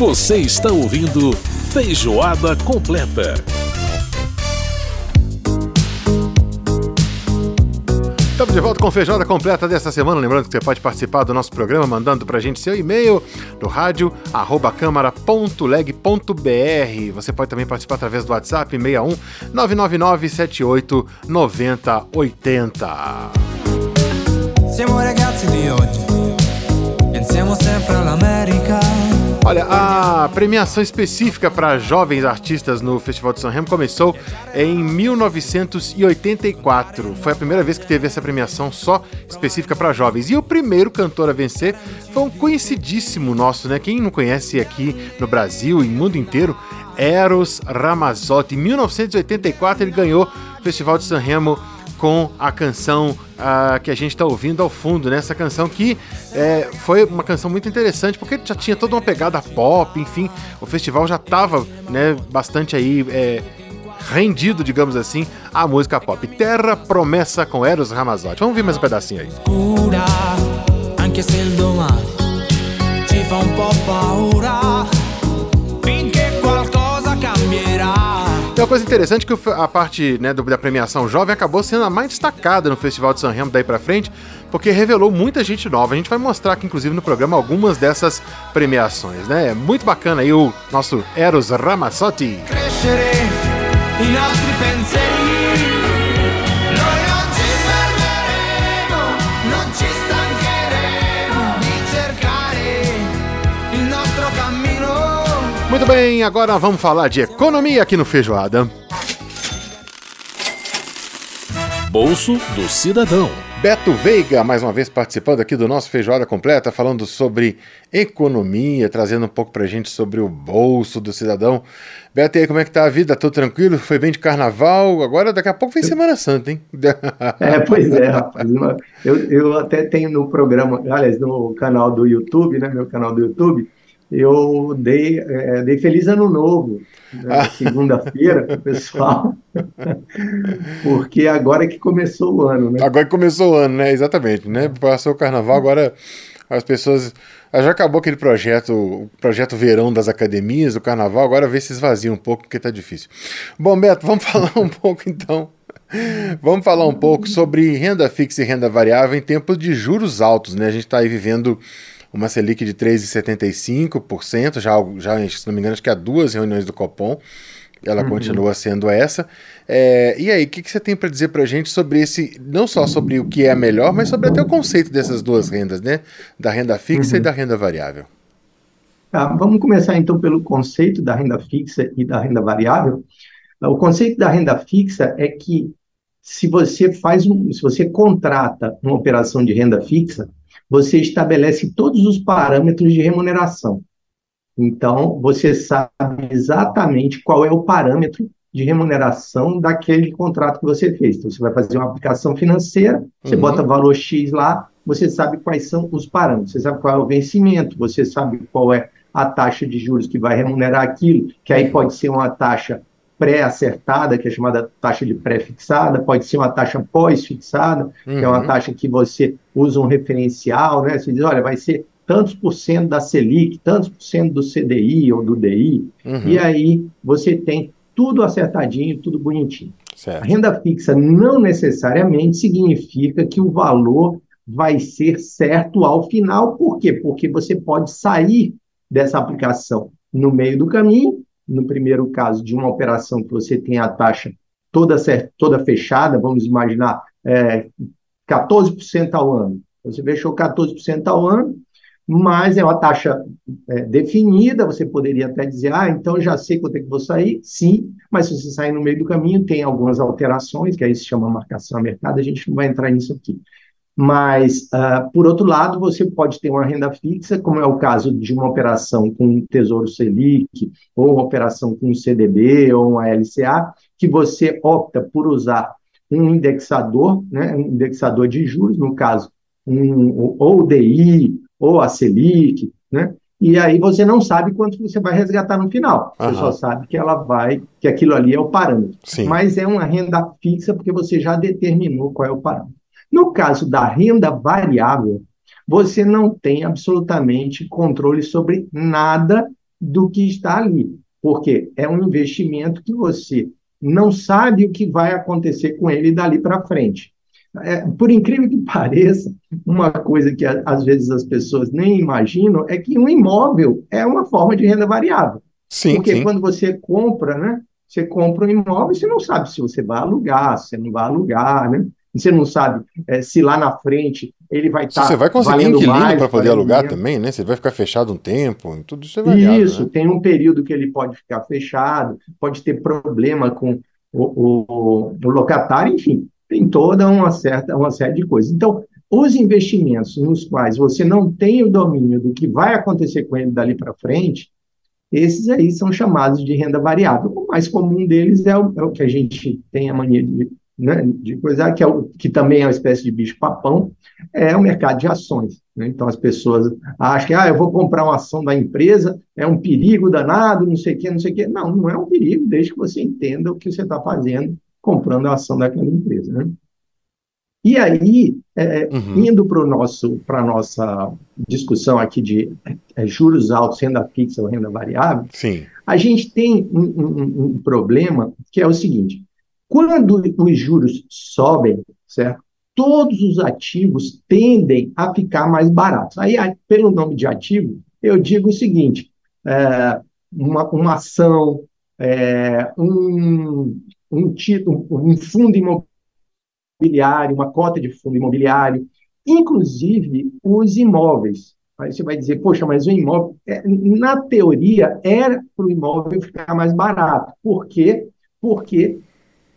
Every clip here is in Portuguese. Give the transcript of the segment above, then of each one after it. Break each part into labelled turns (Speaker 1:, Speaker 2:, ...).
Speaker 1: Você está ouvindo Feijoada Completa.
Speaker 2: Estamos de volta com Feijoada Completa desta semana. Lembrando que você pode participar do nosso programa mandando pra gente seu e-mail no rádio arroba câmara.leg.br. Você pode também participar através do WhatsApp 61 999 78 9080.
Speaker 3: Siamo ragazzi di oggi, pensiamo sempre all'America.
Speaker 2: Olha, a premiação específica para jovens artistas no Festival de São Remo começou em 1984. Foi a primeira vez que teve essa premiação só específica para jovens. E o primeiro cantor a vencer foi um conhecidíssimo nosso, né? Quem não conhece aqui no Brasil e no mundo inteiro, Eros Ramazzotti. Em 1984 ele ganhou o Festival de São Remo com a canção uh, que a gente está ouvindo ao fundo, né? Essa canção que é, foi uma canção muito interessante, porque já tinha toda uma pegada pop, enfim, o festival já estava né, bastante aí é, rendido, digamos assim, à música pop. Terra Promessa com Eros Ramazzotti. Vamos ver mais um pedacinho aí.
Speaker 3: Scura, anche se il domani ci fa un po' paura,
Speaker 2: Tem uma coisa interessante que a parte né, da premiação jovem acabou sendo a mais destacada no Festival de São Remo daí pra frente, porque revelou muita gente nova. A gente vai mostrar aqui, inclusive, no programa algumas dessas premiações, né? É muito bacana aí o nosso Eros Ramazzotti.
Speaker 3: Crescere
Speaker 2: Muito bem, agora vamos falar de economia aqui no Feijoada.
Speaker 1: Bolso do Cidadão.
Speaker 2: Beto Veiga, mais uma vez participando aqui do nosso Feijoada Completa, falando sobre economia, trazendo um pouco pra gente sobre o bolso do cidadão. Beto, e aí, como é que tá a vida? Tudo tranquilo? Foi bem de carnaval? Agora, daqui a pouco vem Semana Santa, hein?
Speaker 4: É, pois é, rapaz. Eu, eu até tenho no programa, aliás, no canal do YouTube, né? Meu canal do YouTube, eu dei, é, dei Feliz Ano Novo, né, segunda-feira, pro pessoal, porque agora é que começou o ano, né?
Speaker 2: Agora que começou o ano, né? Exatamente, né? Passou o carnaval, agora as pessoas. ah, Já acabou aquele projeto, o projeto verão das academias, o carnaval, agora vê se esvazia um pouco, porque tá difícil. Bom, Beto, vamos falar um pouco então. Vamos falar um pouco sobre renda fixa e renda variável em tempos de juros altos, né? A gente está aí vivendo uma Selic de 3,75%, já, já, se não me engano, acho que há duas reuniões do Copom. Ela continua sendo essa. É, e aí, o que, que você tem para dizer para a gente sobre esse, não só sobre o que é melhor, mas sobre até o conceito dessas duas rendas, né? Da renda fixa e da renda variável.
Speaker 4: Tá, vamos começar então pelo conceito da renda fixa e da renda variável. O conceito da renda fixa é que se você faz um, se você contrata uma operação de renda fixa, você estabelece todos os parâmetros de remuneração. Então, você sabe exatamente qual é o parâmetro de remuneração daquele contrato que você fez. Então, você vai fazer uma aplicação financeira, você
Speaker 2: Uhum.
Speaker 4: bota valor X lá, você sabe quais são os parâmetros, você sabe qual é o vencimento, você sabe qual é a taxa de juros que vai remunerar aquilo, que aí pode ser uma taxa pré-acertada, que é chamada taxa de pré-fixada, pode ser uma taxa pós-fixada, que é uma
Speaker 2: Uhum.
Speaker 4: taxa que você usa um referencial, né? Você diz, olha, vai ser tantos por cento da Selic, tantos por cento do CDI ou do DI,
Speaker 2: Uhum.
Speaker 4: e aí você tem tudo acertadinho, tudo bonitinho. A
Speaker 2: Certo.
Speaker 4: renda fixa não necessariamente significa que o valor vai ser certo ao final. Por quê? Porque você pode sair dessa aplicação no meio do caminho. No primeiro caso, de uma operação que você tem a taxa toda, cer- toda fechada, vamos imaginar, é, 14% ao ano. Você fechou 14% ao ano, mas é uma taxa é, definida, você poderia até dizer, ah, então já sei quanto é que vou sair, sim, mas se você sair no meio do caminho, tem algumas alterações, que aí se chama marcação a mercado, a gente não vai entrar nisso aqui. Mas, ah, por outro lado, você pode ter uma renda fixa, como é o caso de uma operação com um Tesouro Selic, ou uma operação com um CDB, ou uma LCA, que você opta por usar um indexador, né, um indexador de juros, no caso, um, ou o DI, ou a Selic, né? E aí você não sabe quanto você vai resgatar no final. Você
Speaker 2: Aham.
Speaker 4: só sabe que ela vai, que aquilo ali é o parâmetro.
Speaker 2: Sim.
Speaker 4: Mas é uma renda fixa porque você já determinou qual é o parâmetro. No caso da renda variável, você não tem absolutamente controle sobre nada do que está ali, porque é um investimento que você não sabe o que vai acontecer com ele dali para frente. É, por incrível que pareça, uma coisa que às vezes as pessoas nem imaginam é que um imóvel é uma forma de renda variável.
Speaker 2: Sim,
Speaker 4: Porque
Speaker 2: sim.
Speaker 4: quando você compra, né? Você compra um imóvel, você não sabe se você vai alugar, se você não vai alugar, né? Você não sabe é, se lá na frente ele vai estar.
Speaker 2: você vai conseguir inquilino para poder alugar também, né? Você vai ficar fechado um tempo, tudo isso é variável,
Speaker 4: Isso,
Speaker 2: né?
Speaker 4: tem um período que ele pode ficar fechado, pode ter problema com o, o- o locatário, enfim, tem toda uma certa, uma série de coisas. Então, os investimentos nos quais você não tem o domínio do que vai acontecer com ele dali para frente, esses aí são chamados de renda variável. O mais comum deles é o, é o que a gente tem a mania de, né, de coisar, que, é que também é uma espécie de bicho-papão, é o mercado de ações. né? Então, as pessoas acham que ah, eu vou comprar uma ação da empresa, é um perigo danado, não sei o quê, não sei o quê. Não, não é um perigo, desde que você entenda o que você está fazendo comprando a ação daquela empresa. Né? E aí, é,
Speaker 2: Uhum.
Speaker 4: indo para a nossa discussão aqui de é, juros altos, renda fixa ou renda variável,
Speaker 2: Sim.
Speaker 4: a gente tem um, um- um problema que é o seguinte: quando os juros sobem, certo? Todos os ativos tendem a ficar mais baratos. Aí, pelo nome de ativo, eu digo o seguinte: é, uma, uma ação, é, um, um, título, um fundo imobiliário, uma cota de fundo imobiliário, inclusive os imóveis. Aí você vai dizer, poxa, mas o imóvel, é, na teoria, era para o imóvel ficar mais barato. Por quê? Porque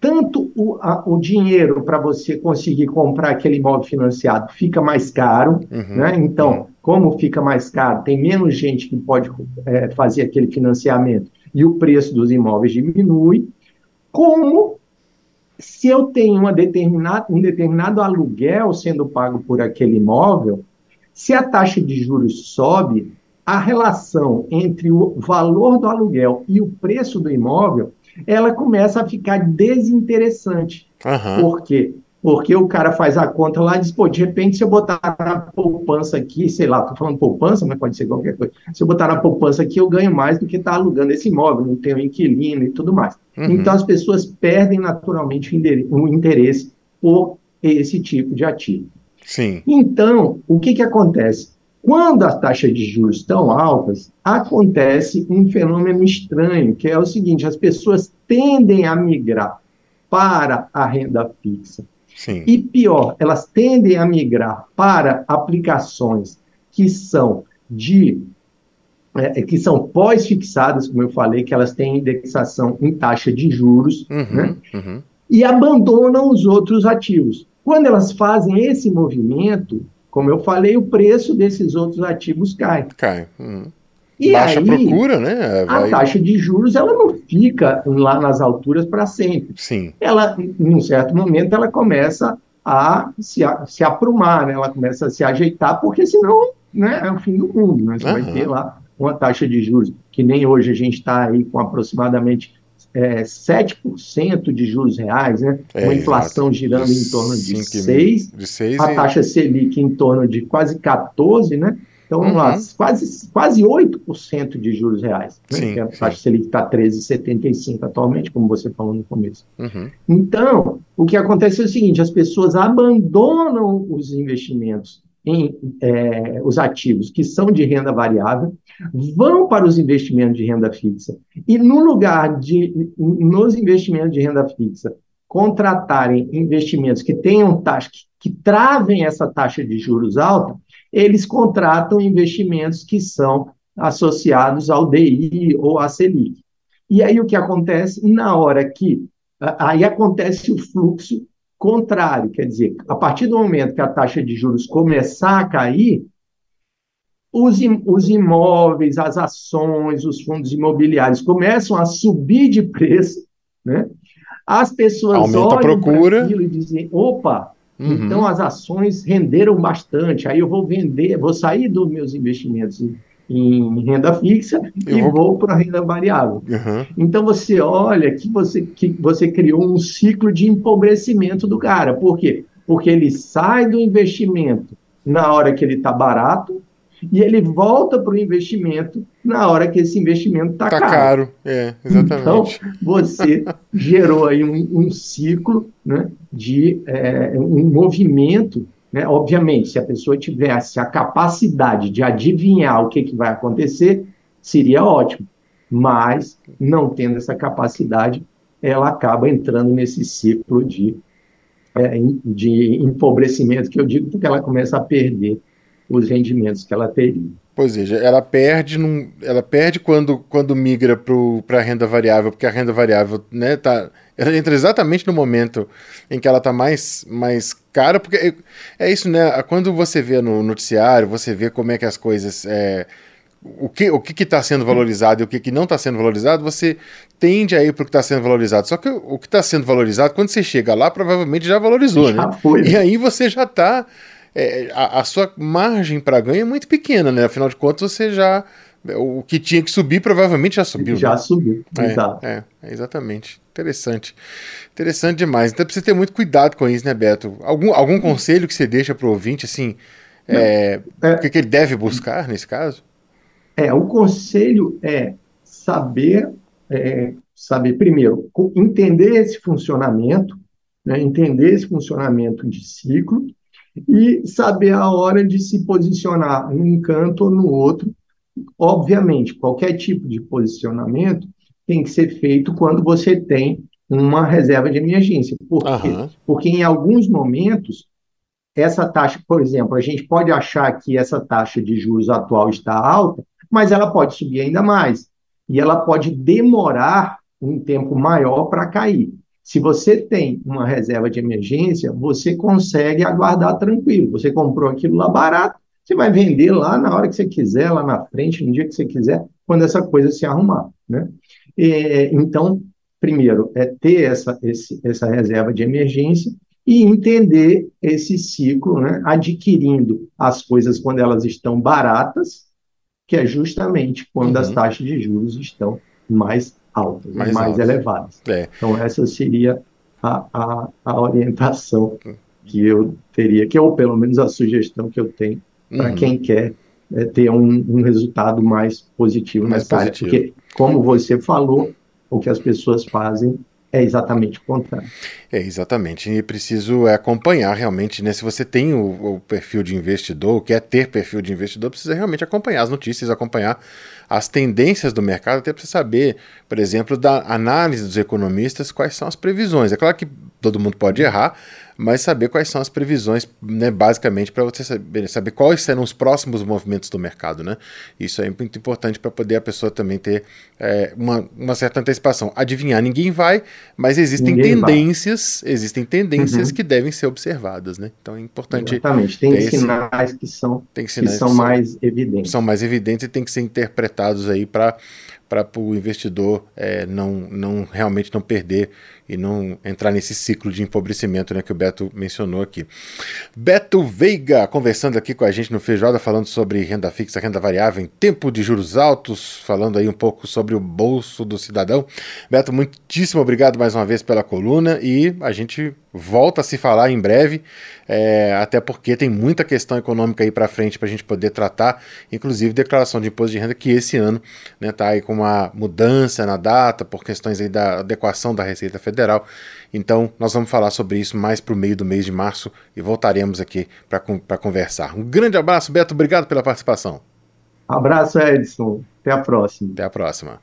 Speaker 4: tanto o, a- o dinheiro para você conseguir comprar aquele imóvel financiado fica mais caro,
Speaker 2: Uhum.
Speaker 4: né? Então, como fica mais caro, tem menos gente que pode é, fazer aquele financiamento e o preço dos imóveis diminui, como se eu tenho uma determinada, um determinado aluguel sendo pago por aquele imóvel, se a taxa de juros sobe, a relação entre o valor do aluguel e o preço do imóvel, ela começa a ficar desinteressante.
Speaker 2: Aham.
Speaker 4: Por quê? Porque o cara faz a conta lá e diz, pô, de repente, se eu botar na poupança aqui, sei lá, tô falando poupança, mas pode ser qualquer coisa. Se eu botar na poupança aqui, eu ganho mais do que está alugando esse imóvel, não tenho inquilino e tudo mais.
Speaker 2: Uhum.
Speaker 4: Então, as pessoas perdem naturalmente o interesse por esse tipo de ativo.
Speaker 2: Sim.
Speaker 4: Então, o que, que acontece? Quando as taxas de juros estão altas, acontece um fenômeno estranho, que é o seguinte: as pessoas tendem a migrar para a renda fixa.
Speaker 2: Sim.
Speaker 4: E pior, elas tendem a migrar para aplicações que são de é, que são pós-fixadas, como eu falei, que elas têm indexação em taxa de juros, né?
Speaker 2: Uhum. Uhum.
Speaker 4: e abandonam os outros ativos. Quando elas fazem esse movimento, como eu falei, o preço desses outros ativos cai.
Speaker 2: Cai. Uhum.
Speaker 4: E
Speaker 2: Baixa
Speaker 4: aí,
Speaker 2: procura, né?
Speaker 4: a
Speaker 2: Vai-
Speaker 4: taxa de juros ela não fica lá nas alturas para sempre.
Speaker 2: Sim.
Speaker 4: Ela, em um certo momento, ela começa a se, a, se aprumar, né? ela começa a se ajeitar, porque senão né, é o fim do mundo. Né? Você vai
Speaker 2: Aham.
Speaker 4: ter lá uma taxa de juros, que nem hoje a gente está aí com aproximadamente é, 7% de juros reais, né?
Speaker 2: É,
Speaker 4: uma inflação
Speaker 2: exato.
Speaker 4: girando em torno de
Speaker 2: Cinco e-
Speaker 4: 6,
Speaker 2: De seis
Speaker 4: a
Speaker 2: e...
Speaker 4: taxa Selic em torno de quase 14, né? Então, vamos lá,
Speaker 2: Uhum.
Speaker 4: quase, quase 8% de juros reais. Né?
Speaker 2: Sim,
Speaker 4: a
Speaker 2: sim.
Speaker 4: taxa Selic está 13,75 atualmente, como você falou no começo.
Speaker 2: Uhum.
Speaker 4: Então, o que acontece é o seguinte: as pessoas abandonam os investimentos em eh, os ativos que são de renda variável, vão para os investimentos de renda fixa, e no lugar de, nos investimentos de renda fixa, contratarem investimentos que tenham taxa, que, que travem essa taxa de juros alta, eles contratam investimentos que são associados ao DI ou à Selic. E aí o que acontece? Na hora que Aí acontece o fluxo contrário, quer dizer, a partir do momento que a taxa de juros começar a cair, os, im- os imóveis, as ações, os fundos imobiliários começam a subir de preço, né? As pessoas
Speaker 2: Aumenta a procura.
Speaker 4: aquilo e dizem, opa,
Speaker 2: Uhum.
Speaker 4: então as ações renderam bastante, aí eu vou vender, vou sair dos meus investimentos em, renda fixa
Speaker 2: Eu
Speaker 4: e
Speaker 2: vou-
Speaker 4: vou para a renda variável.
Speaker 2: Uhum.
Speaker 4: Então você olha que você, que você criou um ciclo de empobrecimento do cara. Por quê? Porque ele sai do investimento na hora que ele está barato e ele volta para o investimento na hora que esse investimento está
Speaker 2: Tá
Speaker 4: caro.
Speaker 2: caro, é,
Speaker 4: Então, você gerou aí um, um ciclo né, de é, um movimento. Né? Obviamente, se a pessoa tivesse a capacidade de adivinhar o que, que vai acontecer, seria ótimo. Mas, não tendo essa capacidade, ela acaba entrando nesse ciclo de, é, de empobrecimento, que eu digo porque ela começa a perder os rendimentos que ela teria.
Speaker 2: Pois é, ela perde, num, ela perde quando, quando migra para a renda variável, porque a renda variável né, tá, ela entra exatamente no momento em que ela está mais, mais cara, porque é, é isso, né? Quando você vê no noticiário, você vê como é que as coisas. é, o que o que está sendo valorizado e o que, que não está sendo valorizado, você tende a ir para o que está sendo valorizado. Só que o que está sendo valorizado, quando você chega lá, provavelmente já valorizou,
Speaker 4: Já
Speaker 2: né?
Speaker 4: foi.
Speaker 2: E aí você já está. A, a sua margem para ganho é muito pequena, né? Afinal de contas, você já. O que tinha que subir provavelmente já subiu.
Speaker 4: Já
Speaker 2: né?
Speaker 4: subiu.
Speaker 2: É,
Speaker 4: Exato.
Speaker 2: é, é, exatamente. Interessante. Interessante demais. Então precisa ter muito cuidado com isso, né, Beto? Algum, algum conselho que você deixa para o ouvinte, assim, é,
Speaker 4: É.
Speaker 2: o que, que ele deve buscar nesse caso?
Speaker 4: É, o conselho é saber, é, saber primeiro, entender esse funcionamento, né, entender esse funcionamento de ciclo e saber a hora de se posicionar num canto ou no outro. Obviamente, qualquer tipo de posicionamento tem que ser feito quando você tem uma reserva de emergência. Por quê?
Speaker 2: Aham.
Speaker 4: Porque em alguns momentos, essa taxa, por exemplo, a gente pode achar que essa taxa de juros atual está alta, mas ela pode subir ainda mais. E ela pode demorar um tempo maior para cair. Se você tem uma reserva de emergência, você consegue aguardar tranquilo. Você comprou aquilo lá barato, você vai vender lá na hora que você quiser, lá na frente, no dia que você quiser, quando essa coisa se arrumar. Né? É, então, primeiro, é ter essa, esse, essa reserva de emergência e entender esse ciclo, né? adquirindo as coisas quando elas estão baratas, que é justamente quando as
Speaker 2: Uhum.
Speaker 4: taxas de juros estão mais altas,
Speaker 2: Mais
Speaker 4: mais,
Speaker 2: altas.
Speaker 4: elevadas.
Speaker 2: É.
Speaker 4: Então, essa seria a, a, a orientação que eu teria, que ou pelo menos a sugestão que eu tenho para
Speaker 2: Uhum.
Speaker 4: quem quer é, ter um, um resultado mais positivo
Speaker 2: Mais
Speaker 4: nessa área.
Speaker 2: positivo.
Speaker 4: Porque, como você falou, o que as pessoas fazem é exatamente o contrário.
Speaker 2: É, exatamente. E preciso é, acompanhar realmente, né? Se você tem o, o perfil de investidor, quer ter perfil de investidor, precisa realmente acompanhar as notícias, acompanhar as tendências do mercado, até para saber, por exemplo, da análise dos economistas, quais são as previsões. É claro que todo mundo pode errar, mas saber quais são as previsões, né, basicamente, para você saber, saber quais serão os próximos movimentos do mercado, né? Isso é muito importante para poder a pessoa também ter é, uma, uma certa antecipação. Adivinhar, ninguém vai, mas existem
Speaker 4: Ninguém vai.
Speaker 2: tendências, existem tendências
Speaker 4: Uhum.
Speaker 2: que devem ser observadas, né? Então é importante,
Speaker 4: Exatamente. Tem
Speaker 2: ter esse-
Speaker 4: sinais que são,
Speaker 2: tem que
Speaker 4: que
Speaker 2: sinais
Speaker 4: são
Speaker 2: que
Speaker 4: mais evidentes.
Speaker 2: são mais evidentes e tem que ser interpretados aí para para o investidor é, não, não realmente não perder e não entrar nesse ciclo de empobrecimento né, que o Beto mencionou aqui. Beto Veiga conversando aqui com a gente no Feijoada, falando sobre renda fixa, renda variável em tempo de juros altos, falando aí um pouco sobre o bolso do cidadão. Beto, muitíssimo obrigado mais uma vez pela coluna e a gente volta a se falar em breve, é, até porque tem muita questão econômica aí para frente para a gente poder tratar, inclusive declaração de imposto de renda que esse ano está né, tá aí com uma mudança na data por questões aí da adequação da Receita Federal. Então nós vamos falar sobre isso mais para o meio do mês de março e voltaremos aqui para conversar. Um grande abraço, Beto, obrigado pela participação.
Speaker 4: Abraço, Edson. Até a próxima.
Speaker 2: Até a próxima.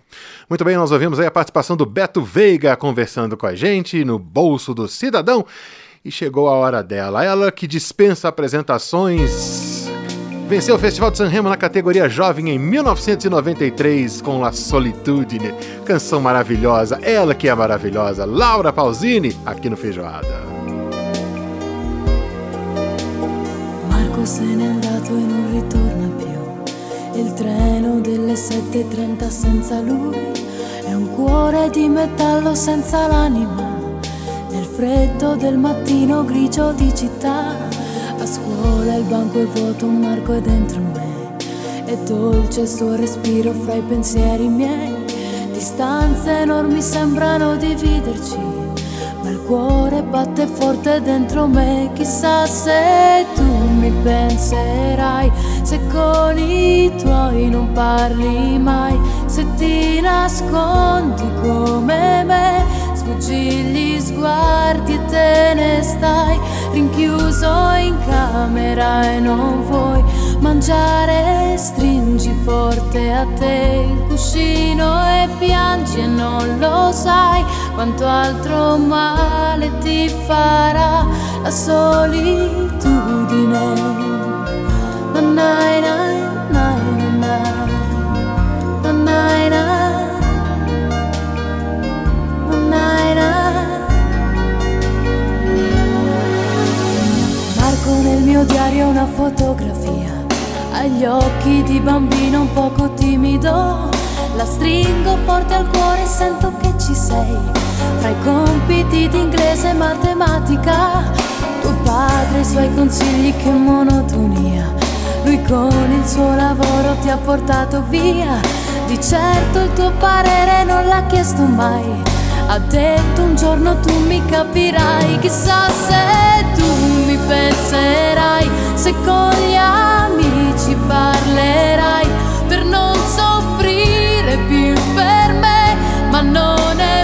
Speaker 2: Muito bem, nós ouvimos aí a participação do Beto Veiga conversando com a gente no Bolso do Cidadão. E chegou a hora dela. Ela que dispensa apresentações. Venceu o Festival de San Remo na categoria Jovem em 1993 com La Solitudine. Canção maravilhosa. Ela que é maravilhosa. Laura Pausini, aqui no Feijoada.
Speaker 5: Marco se n'è andato e non ritorna più. Il treno delle 7.30 senza lui è un cuore di metallo senza l'anima. Nel freddo del mattino grigio di città, a scuola il banco è vuoto, un Marco è dentro me. È dolce il suo respiro fra i pensieri miei. Distanze enormi sembrano dividerci, il cuore batte forte dentro me. Chissà se tu mi penserai, se con i tuoi non parli mai, se ti nascondi come me, sfuggi gli sguardi e te ne stai rinchiuso in camera e non vuoi mangiare, stringi forte a te il cuscino e piangi e non lo sai quanto altro male ti farà la solitudine. Na, mio diario una fotografia agli occhi di bambino un poco timido. La stringo forte al cuore sento che ci sei. Fra i compiti di inglese e matematica, tuo padre i suoi consigli, che monotonia. Lui con il suo lavoro ti ha portato via. Di certo il tuo parere non l'ha chiesto mai. Ha detto un giorno tu mi capirai, chissà se tu penserai, se con gli amici parlerai per non soffrire più per me, ma non è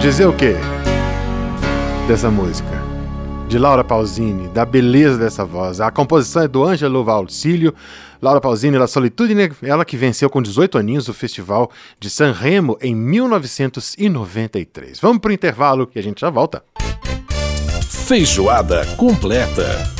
Speaker 2: Dizer o quê dessa música? De Laura Pausini, da beleza dessa voz. A composição é do Ângelo Valcílio. Laura Pausini, La Solitudine, ela que venceu com 18 aninhos o Festival de San Remo em 1993. Vamos para o intervalo que a gente já volta.
Speaker 1: Feijoada completa.